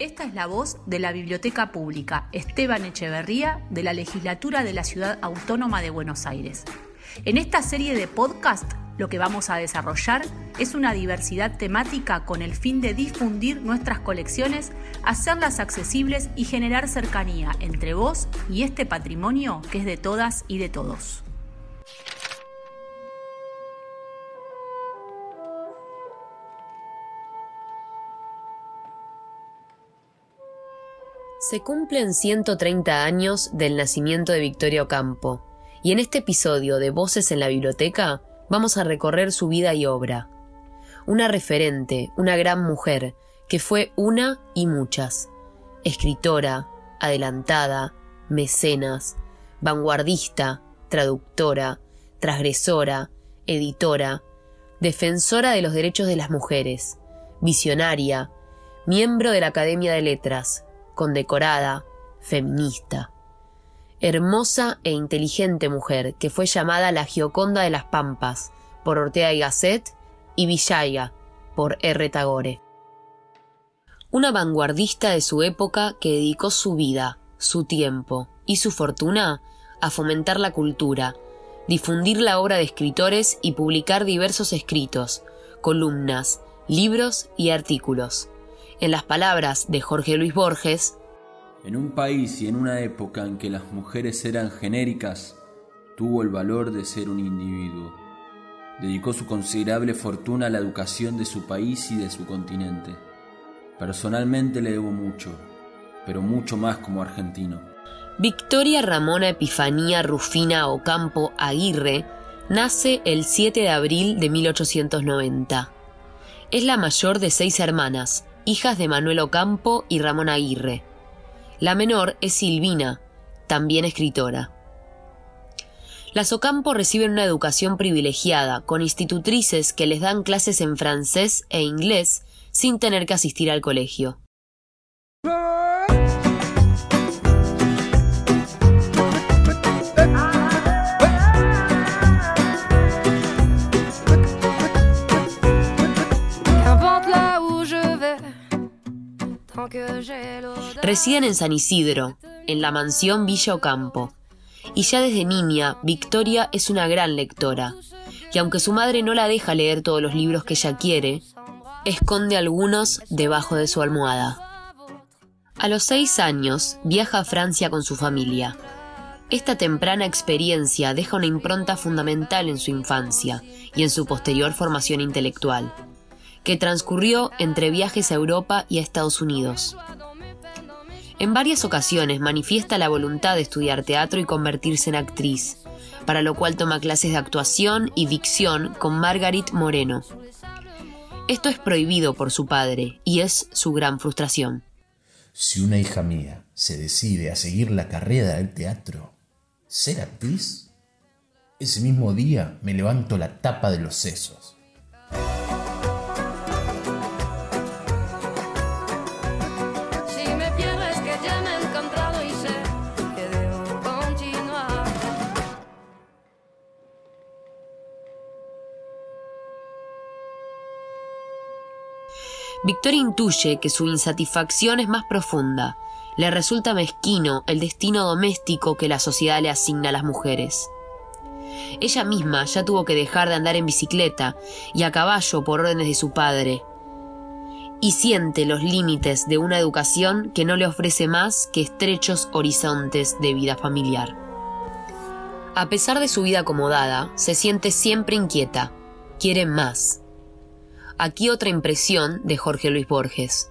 Esta es la voz de la Biblioteca Pública Esteban Echeverría de la Legislatura de la Ciudad Autónoma de Buenos Aires. En esta serie de podcast lo que vamos a desarrollar es una diversidad temática con el fin de difundir nuestras colecciones, hacerlas accesibles y generar cercanía entre vos y este patrimonio que es de todas y de todos. Se cumplen 130 años del nacimiento de Victoria Ocampo, y en este episodio de Voces en la Biblioteca vamos a recorrer su vida y obra. Una referente, una gran mujer, que fue una y muchas. Escritora, adelantada, mecenas, vanguardista, traductora, transgresora, editora, defensora de los derechos de las mujeres, visionaria, miembro de la Academia de Letras, condecorada, feminista. Hermosa e inteligente mujer que fue llamada la Gioconda de las Pampas por Ortega y Gasset y Villaya por R. Tagore. Una vanguardista de su época que dedicó su vida, su tiempo y su fortuna a fomentar la cultura, difundir la obra de escritores y publicar diversos escritos, columnas, libros y artículos en las palabras de Jorge Luis Borges, En un país y en una época en que las mujeres eran genéricas, tuvo el valor de ser un individuo. Dedicó su considerable fortuna a la educación de su país y de su continente. Personalmente le debo mucho, pero mucho más como argentino. Victoria Ramona Epifanía Rufina Ocampo Aguirre nace el 7 de abril de 1890. Es la mayor de seis hermanas, hijas de Manuel Ocampo y Ramón Aguirre. La menor es Silvina, también escritora. Las Ocampo reciben una educación privilegiada, con institutrices que les dan clases en francés e inglés sin tener que asistir al colegio. Residen en San Isidro, en la mansión Villa Ocampo. Y ya desde niña, Victoria es una gran lectora. Y aunque su madre no la deja leer todos los libros que ella quiere, esconde algunos debajo de su almohada. A los seis años, viaja a Francia con su familia. Esta temprana experiencia deja una impronta fundamental en su infancia y en su posterior formación intelectual que transcurrió entre viajes a Europa y a Estados Unidos. En varias ocasiones manifiesta la voluntad de estudiar teatro y convertirse en actriz, para lo cual toma clases de actuación y dicción con Margaret Moreno. Esto es prohibido por su padre y es su gran frustración. Si una hija mía se decide a seguir la carrera del teatro, ¿ser actriz? Ese mismo día me levanto la tapa de los sesos. Victoria intuye que su insatisfacción es más profunda. Le resulta mezquino el destino doméstico que la sociedad le asigna a las mujeres. Ella misma ya tuvo que dejar de andar en bicicleta y a caballo por órdenes de su padre. Y siente los límites de una educación que no le ofrece más que estrechos horizontes de vida familiar. A pesar de su vida acomodada, se siente siempre inquieta, quiere más, Aquí otra impresión de Jorge Luis Borges.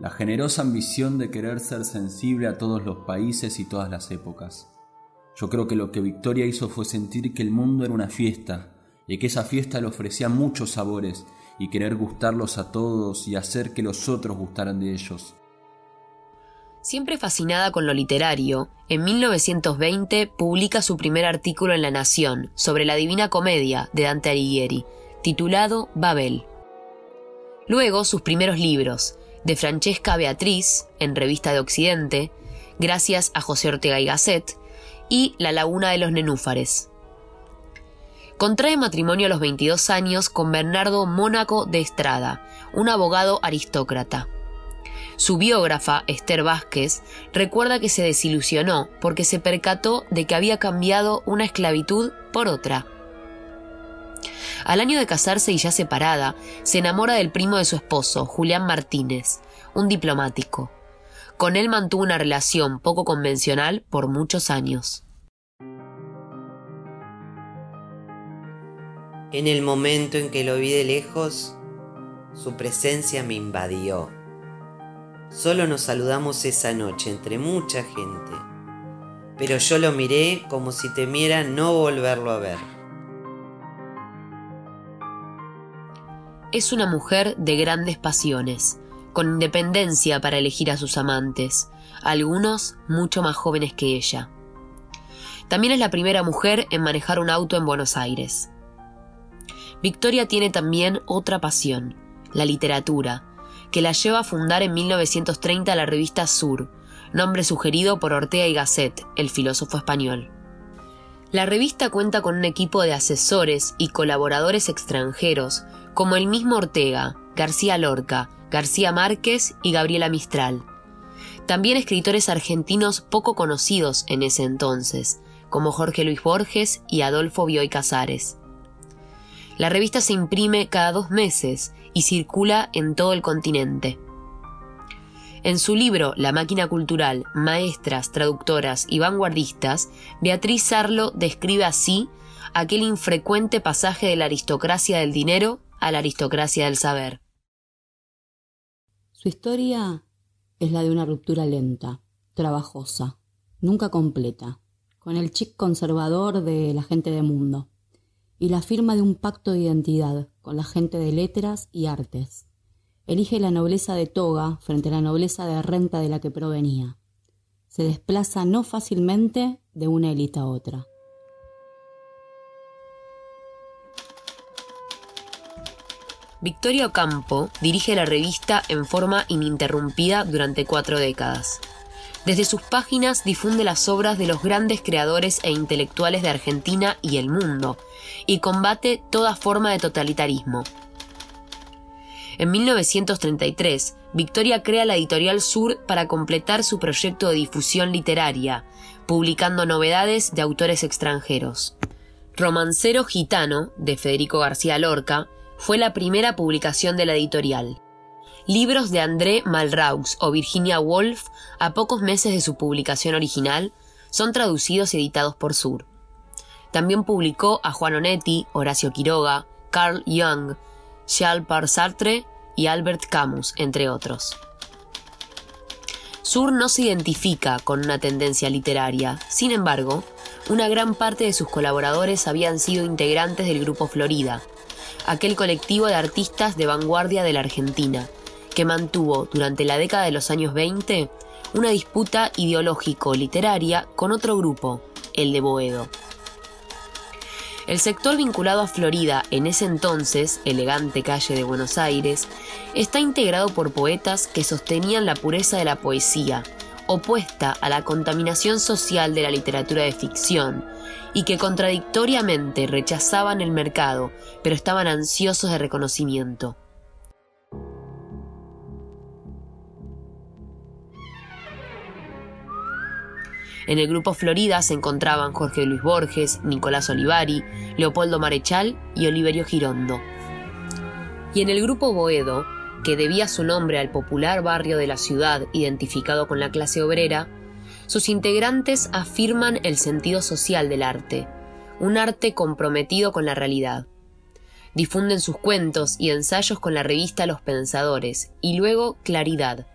La generosa ambición de querer ser sensible a todos los países y todas las épocas. Yo creo que lo que Victoria hizo fue sentir que el mundo era una fiesta y que esa fiesta le ofrecía muchos sabores y querer gustarlos a todos y hacer que los otros gustaran de ellos. Siempre fascinada con lo literario, en 1920 publica su primer artículo en La Nación sobre la Divina Comedia de Dante Alighieri, titulado Babel. Luego sus primeros libros, de Francesca Beatriz, en Revista de Occidente, gracias a José Ortega y Gasset, y La Laguna de los Nenúfares. Contrae matrimonio a los 22 años con Bernardo Mónaco de Estrada, un abogado aristócrata. Su biógrafa, Esther Vázquez, recuerda que se desilusionó porque se percató de que había cambiado una esclavitud por otra. Al año de casarse y ya separada, se enamora del primo de su esposo, Julián Martínez, un diplomático. Con él mantuvo una relación poco convencional por muchos años. En el momento en que lo vi de lejos, su presencia me invadió. Solo nos saludamos esa noche entre mucha gente, pero yo lo miré como si temiera no volverlo a ver. Es una mujer de grandes pasiones, con independencia para elegir a sus amantes, algunos mucho más jóvenes que ella. También es la primera mujer en manejar un auto en Buenos Aires. Victoria tiene también otra pasión, la literatura, que la lleva a fundar en 1930 la revista Sur, nombre sugerido por Ortega y Gasset, el filósofo español. La revista cuenta con un equipo de asesores y colaboradores extranjeros, como el mismo Ortega, García Lorca, García Márquez y Gabriela Mistral. También escritores argentinos poco conocidos en ese entonces, como Jorge Luis Borges y Adolfo Bioy Casares. La revista se imprime cada dos meses y circula en todo el continente. En su libro La máquina cultural, maestras, traductoras y vanguardistas, Beatriz Sarlo describe así aquel infrecuente pasaje de la aristocracia del dinero a la aristocracia del saber. Su historia es la de una ruptura lenta, trabajosa, nunca completa, con el chic conservador de la gente de mundo y la firma de un pacto de identidad con la gente de letras y artes. Elige la nobleza de toga frente a la nobleza de renta de la que provenía. Se desplaza no fácilmente de una élite a otra. Victoria Ocampo dirige la revista en forma ininterrumpida durante cuatro décadas. Desde sus páginas difunde las obras de los grandes creadores e intelectuales de Argentina y el mundo, y combate toda forma de totalitarismo. En 1933, Victoria crea la Editorial Sur para completar su proyecto de difusión literaria, publicando novedades de autores extranjeros. Romancero Gitano, de Federico García Lorca, fue la primera publicación de la editorial. Libros de André Malraux o Virginia Woolf, a pocos meses de su publicación original, son traducidos y editados por Sur. También publicó a Juan Onetti, Horacio Quiroga, Carl Jung, Par Sartre y Albert Camus, entre otros. Sur no se identifica con una tendencia literaria, sin embargo, una gran parte de sus colaboradores habían sido integrantes del Grupo Florida, aquel colectivo de artistas de vanguardia de la Argentina, que mantuvo durante la década de los años 20 una disputa ideológico-literaria con otro grupo, el de Boedo. El sector vinculado a Florida, en ese entonces elegante calle de Buenos Aires, está integrado por poetas que sostenían la pureza de la poesía, opuesta a la contaminación social de la literatura de ficción, y que contradictoriamente rechazaban el mercado, pero estaban ansiosos de reconocimiento. En el grupo Florida se encontraban Jorge Luis Borges, Nicolás Olivari, Leopoldo Marechal y Oliverio Girondo. Y en el grupo Boedo, que debía su nombre al popular barrio de la ciudad identificado con la clase obrera, sus integrantes afirman el sentido social del arte, un arte comprometido con la realidad. Difunden sus cuentos y ensayos con la revista Los Pensadores y luego Claridad.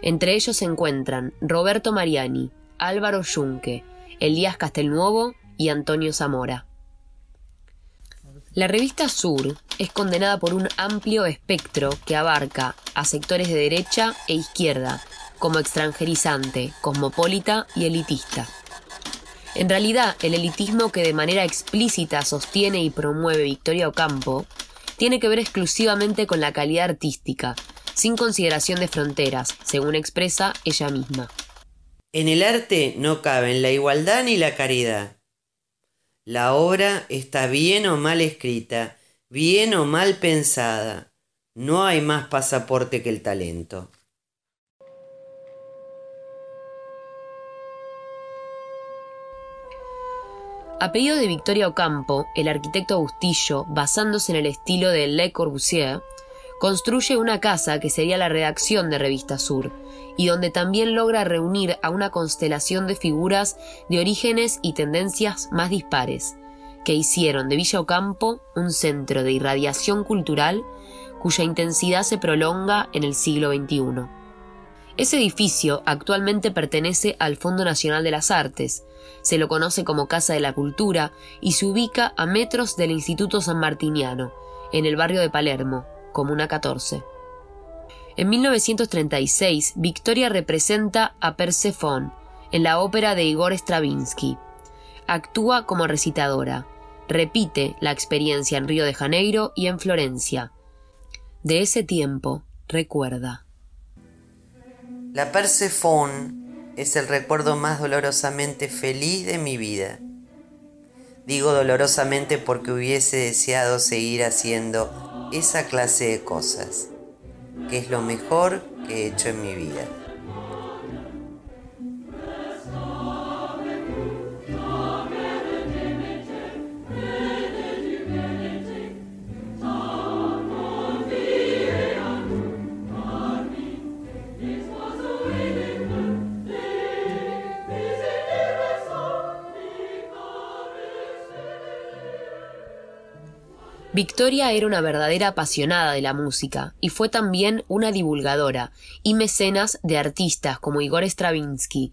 Entre ellos se encuentran Roberto Mariani, Álvaro Yunque, Elías Castelnuovo y Antonio Zamora. La revista Sur es condenada por un amplio espectro que abarca a sectores de derecha e izquierda, como extranjerizante, cosmopolita y elitista. En realidad, el elitismo que de manera explícita sostiene y promueve Victoria Ocampo tiene que ver exclusivamente con la calidad artística, sin consideración de fronteras, según expresa ella misma. En el arte no caben la igualdad ni la caridad. La obra está bien o mal escrita, bien o mal pensada. No hay más pasaporte que el talento. A pedido de Victoria Ocampo, el arquitecto Bustillo, basándose en el estilo de Le Corbusier, construye una casa que sería la redacción de Revista Sur, y donde también logra reunir a una constelación de figuras de orígenes y tendencias más dispares, que hicieron de Villa Ocampo un centro de irradiación cultural cuya intensidad se prolonga en el siglo XXI. Ese edificio actualmente pertenece al Fondo Nacional de las Artes, se lo conoce como Casa de la Cultura y se ubica a metros del Instituto San Martiniano, en el barrio de Palermo, Comuna 14. En 1936, Victoria representa a Persephone en la ópera de Igor Stravinsky. Actúa como recitadora. Repite la experiencia en Río de Janeiro y en Florencia. De ese tiempo, recuerda. La Persephone es el recuerdo más dolorosamente feliz de mi vida. Digo dolorosamente porque hubiese deseado seguir haciendo esa clase de cosas que es lo mejor que he hecho en mi vida. Victoria era una verdadera apasionada de la música y fue también una divulgadora y mecenas de artistas como Igor Stravinsky,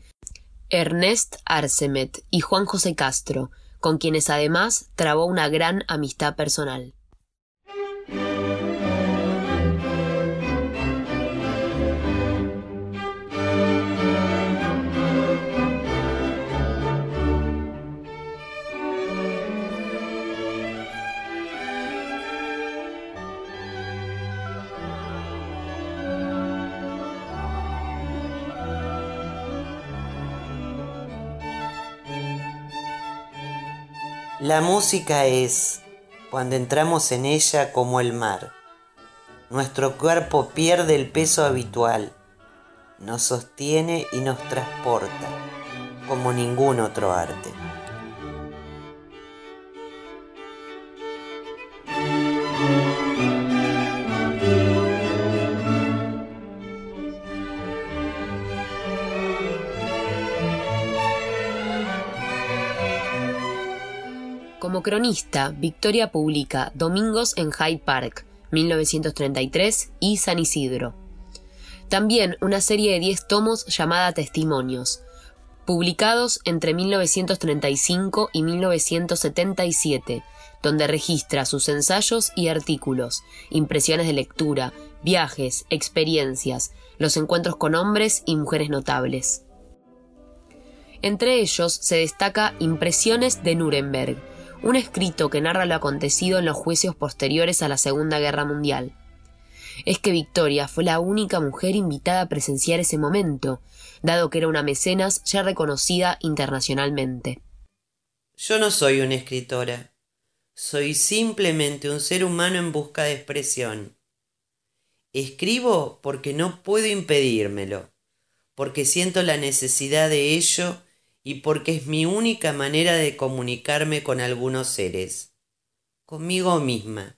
Ernest Arsemet y Juan José Castro, con quienes además trabó una gran amistad personal. La música es, cuando entramos en ella, como el mar. Nuestro cuerpo pierde el peso habitual, nos sostiene y nos transporta, como ningún otro arte. Cronista, Victoria publica Domingos en Hyde Park, 1933, y San Isidro. También una serie de 10 tomos llamada Testimonios, publicados entre 1935 y 1977, donde registra sus ensayos y artículos, impresiones de lectura, viajes, experiencias, los encuentros con hombres y mujeres notables. Entre ellos se destaca Impresiones de Nuremberg, un escrito que narra lo acontecido en los juicios posteriores a la Segunda Guerra Mundial. Es que Victoria fue la única mujer invitada a presenciar ese momento, dado que era una mecenas ya reconocida internacionalmente. Yo no soy una escritora, soy simplemente un ser humano en busca de expresión. Escribo porque no puedo impedírmelo, porque siento la necesidad de ello y porque es mi única manera de comunicarme con algunos seres, conmigo misma,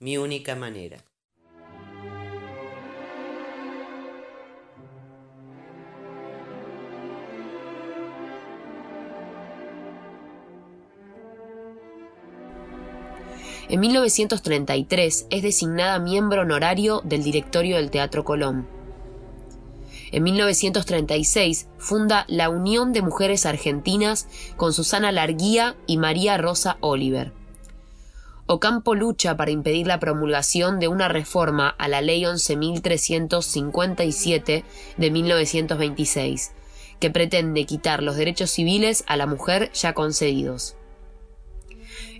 mi única manera. En 1933 es designada miembro honorario del directorio del Teatro Colón. En 1936 funda la Unión de Mujeres Argentinas con Susana Larguía y María Rosa Oliver. Ocampo lucha para impedir la promulgación de una reforma a la Ley 11.357 de 1926, que pretende quitar los derechos civiles a la mujer ya concedidos.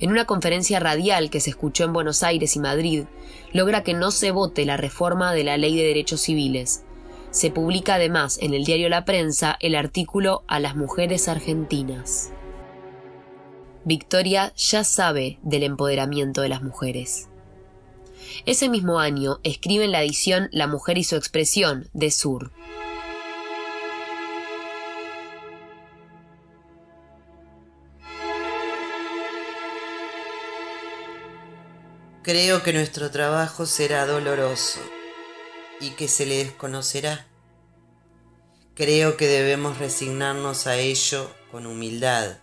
En una conferencia radial que se escuchó en Buenos Aires y Madrid, logra que no se vote la reforma de la Ley de Derechos Civiles, se publica además en el diario La Prensa el artículo A las mujeres argentinas. Victoria ya sabe del empoderamiento de las mujeres. Ese mismo año escribe en la edición La mujer y su expresión de Sur. Creo que nuestro trabajo será doloroso y que se le desconocerá. Creo que debemos resignarnos a ello con humildad,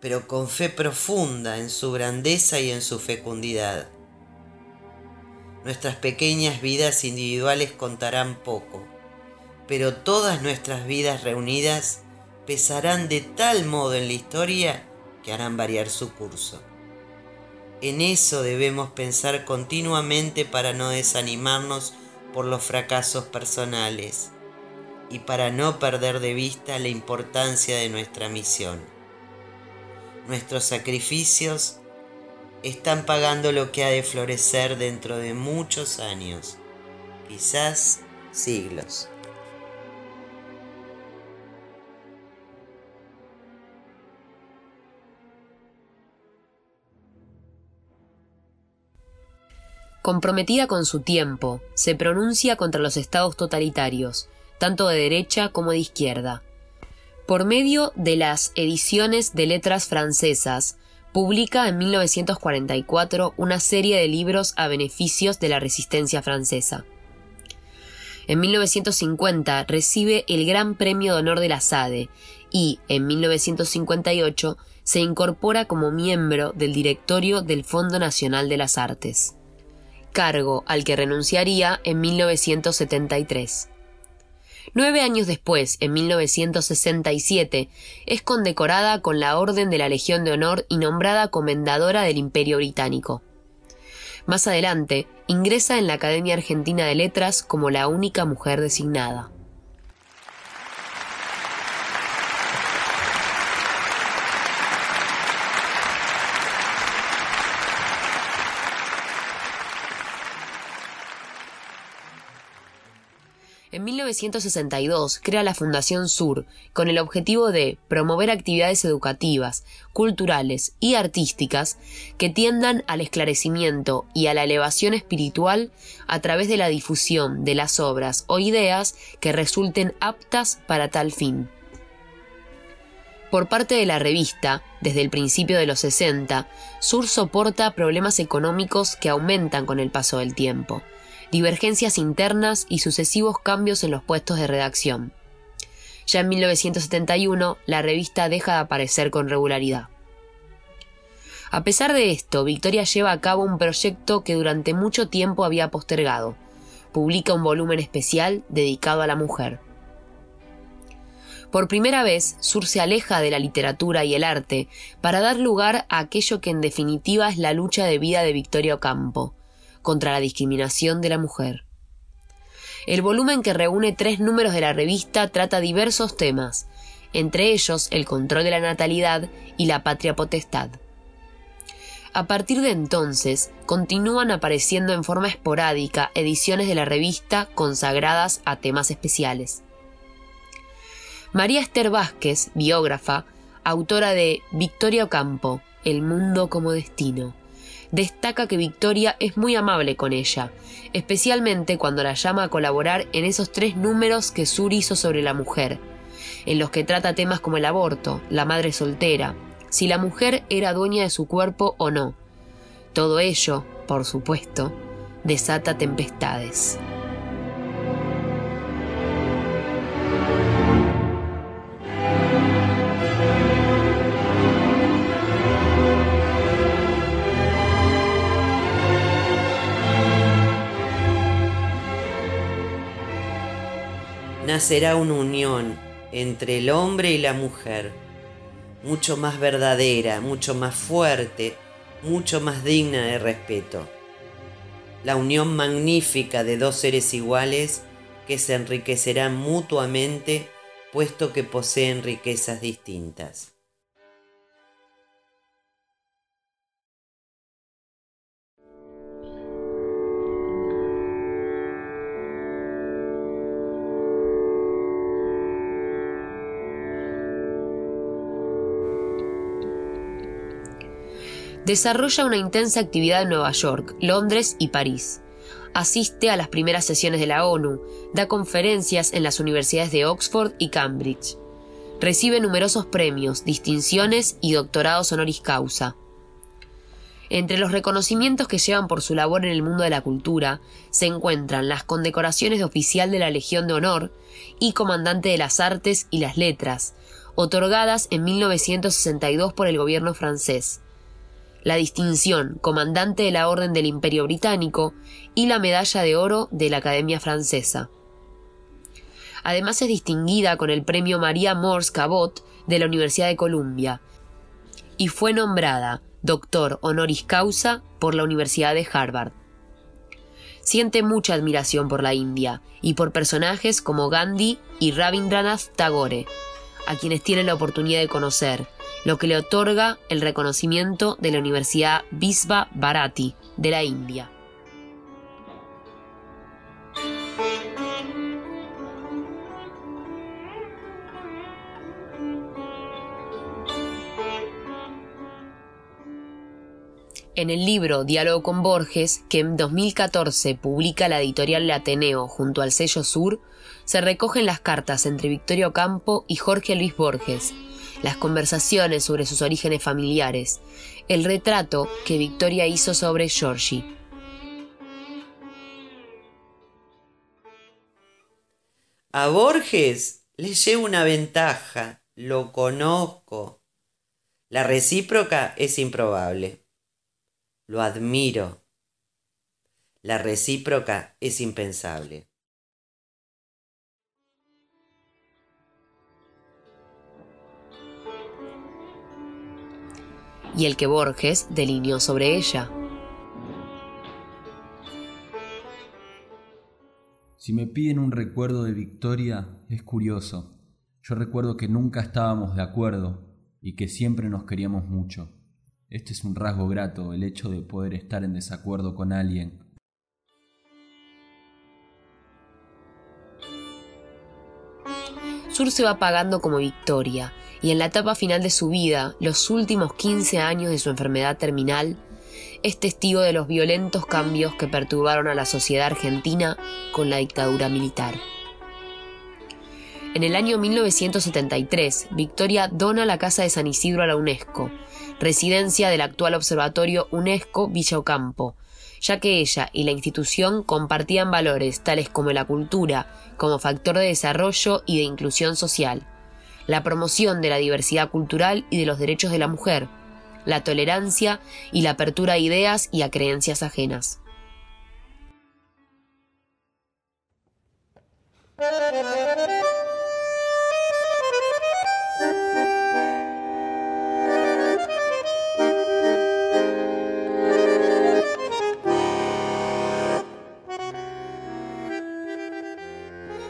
pero con fe profunda en su grandeza y en su fecundidad. Nuestras pequeñas vidas individuales contarán poco, pero todas nuestras vidas reunidas pesarán de tal modo en la historia que harán variar su curso. En eso debemos pensar continuamente para no desanimarnos por los fracasos personales y para no perder de vista la importancia de nuestra misión. Nuestros sacrificios están pagando lo que ha de florecer dentro de muchos años, quizás siglos. Comprometida con su tiempo, se pronuncia contra los estados totalitarios, tanto de derecha como de izquierda. Por medio de las ediciones de letras francesas, publica en 1944 una serie de libros a beneficios de la resistencia francesa. En 1950 recibe el Gran Premio de Honor de la SADE y, en 1958, se incorpora como miembro del directorio del Fondo Nacional de las Artes cargo al que renunciaría en 1973. Nueve años después, en 1967, es condecorada con la Orden de la Legión de Honor y nombrada Comendadora del Imperio Británico. Más adelante, ingresa en la Academia Argentina de Letras como la única mujer designada. En 1962 crea la Fundación Sur con el objetivo de promover actividades educativas, culturales y artísticas que tiendan al esclarecimiento y a la elevación espiritual a través de la difusión de las obras o ideas que resulten aptas para tal fin. Por parte de la revista, desde el principio de los 60, Sur soporta problemas económicos que aumentan con el paso del tiempo divergencias internas y sucesivos cambios en los puestos de redacción. Ya en 1971, la revista deja de aparecer con regularidad. A pesar de esto, Victoria lleva a cabo un proyecto que durante mucho tiempo había postergado. Publica un volumen especial dedicado a la mujer. Por primera vez, Sur se aleja de la literatura y el arte para dar lugar a aquello que en definitiva es la lucha de vida de Victoria Ocampo, contra la discriminación de la mujer. El volumen que reúne tres números de la revista trata diversos temas, entre ellos el control de la natalidad y la patria potestad. A partir de entonces, continúan apareciendo en forma esporádica ediciones de la revista consagradas a temas especiales. María Esther Vázquez, biógrafa, autora de Victoria Ocampo, El mundo como destino, destaca que Victoria es muy amable con ella, especialmente cuando la llama a colaborar en esos tres números que Sur hizo sobre la mujer, en los que trata temas como el aborto, la madre soltera, si la mujer era dueña de su cuerpo o no. Todo ello, por supuesto, desata tempestades. Nacerá una unión entre el hombre y la mujer, mucho más verdadera, mucho más fuerte, mucho más digna de respeto. La unión magnífica de dos seres iguales que se enriquecerán mutuamente puesto que poseen riquezas distintas. Desarrolla una intensa actividad en Nueva York, Londres y París. Asiste a las primeras sesiones de la ONU, da conferencias en las universidades de Oxford y Cambridge. Recibe numerosos premios, distinciones y doctorados honoris causa. Entre los reconocimientos que llevan por su labor en el mundo de la cultura se encuentran las condecoraciones de oficial de la Legión de Honor y comandante de las Artes y las Letras, otorgadas en 1962 por el gobierno francés, la distinción Comandante de la Orden del Imperio Británico y la Medalla de Oro de la Academia Francesa. Además es distinguida con el Premio María Morse Cabot de la Universidad de Columbia y fue nombrada doctor honoris causa por la Universidad de Harvard. Siente mucha admiración por la India y por personajes como Gandhi y Rabindranath Tagore, a quienes tiene la oportunidad de conocer, lo que le otorga el reconocimiento de la Universidad Visva Bharati de la India. En el libro Diálogo con Borges, que en 2014 publica la editorial Ateneo junto al sello Sur, se recogen las cartas entre Victoria Ocampo y Jorge Luis Borges, las conversaciones sobre sus orígenes familiares, el retrato que Victoria hizo sobre Georgie. A Borges le llevo una ventaja, lo conozco. La recíproca es improbable. Lo admiro. La recíproca es impensable. Y el que Borges delineó sobre ella. Si me piden un recuerdo de Victoria, es curioso. Yo recuerdo que nunca estábamos de acuerdo y que siempre nos queríamos mucho. Este es un rasgo grato, el hecho de poder estar en desacuerdo con alguien. Sur se va pagando como victoria, y en la etapa final de su vida, los últimos 15 años de su enfermedad terminal, es testigo de los violentos cambios que perturbaron a la sociedad argentina con la dictadura militar. En el año 1973, Victoria dona la Casa de San Isidro a la UNESCO, residencia del actual observatorio UNESCO Villa Ocampo, ya que ella y la institución compartían valores tales como la cultura, como factor de desarrollo y de inclusión social, la promoción de la diversidad cultural y de los derechos de la mujer, la tolerancia y la apertura a ideas y a creencias ajenas.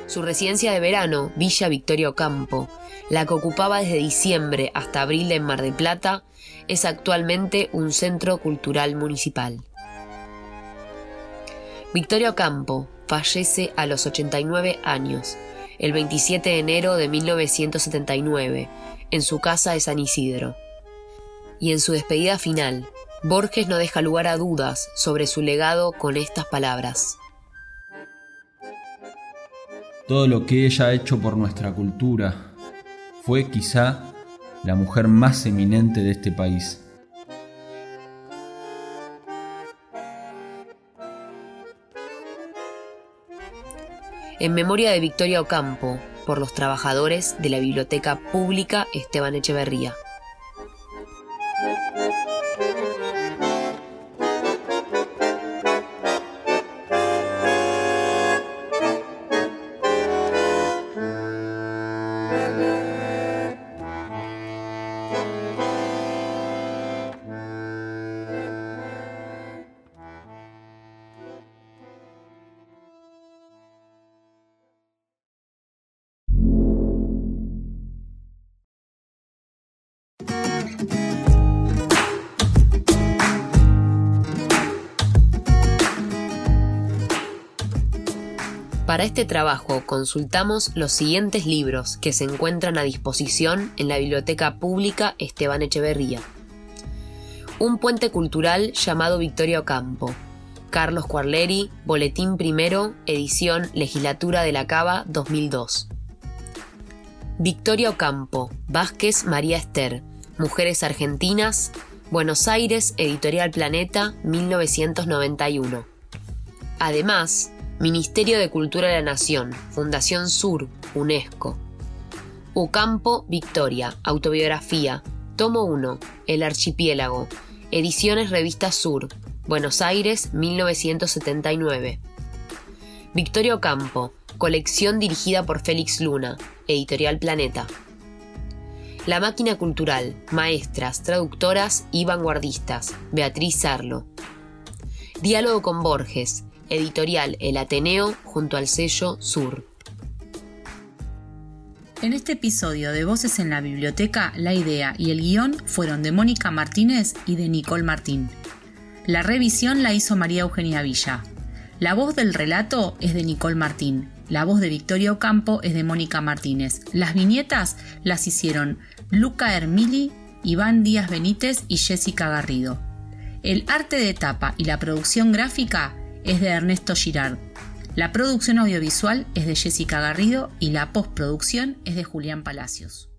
Su residencia de verano, Villa Victoria Ocampo, la que ocupaba desde diciembre hasta abril en Mar del Plata, es actualmente un centro cultural municipal. Victoria Ocampo fallece a los 89 años, el 27 de enero de 1979, en su casa de San Isidro. Y en su despedida final, Borges no deja lugar a dudas sobre su legado con estas palabras. Todo lo que ella ha hecho por nuestra cultura fue quizá la mujer más eminente de este país. En memoria de Victoria Ocampo, por los trabajadores de la Biblioteca Pública Esteban Echeverría. Para este trabajo consultamos los siguientes libros que se encuentran a disposición en la Biblioteca Pública Esteban Echeverría. Un puente cultural llamado Victoria Ocampo. Carlos Cuarleri, Boletín Primero, edición Legislatura de la Cava 2002. Victoria Ocampo, Vázquez María Esther, Mujeres Argentinas, Buenos Aires, Editorial Planeta, 1991. Además, Ministerio de Cultura de la Nación, Fundación Sur, UNESCO. Ucampo, Victoria, Autobiografía, Tomo 1, El Archipiélago, Ediciones Revista Sur, Buenos Aires, 1979. Victorio Campo, colección dirigida por Félix Luna, Editorial Planeta. La Máquina Cultural, maestras, traductoras y vanguardistas, Beatriz Sarlo. Diálogo con Borges, editorial El Ateneo junto al sello Sur. En este episodio de Voces en la Biblioteca, la idea y el guion fueron de Mónica Martínez y de Nicole Martín. La revisión la hizo María Eugenia Villa. La voz del relato es de Nicole Martín. La voz de Victoria Ocampo es de Mónica Martínez. Las viñetas las hicieron Luca Hermili, Iván Díaz Benítez y Jessica Garrido. El arte de tapa y la producción gráfica es de Ernesto Girard. La producción audiovisual es de Jessica Garrido y la postproducción es de Julián Palacios.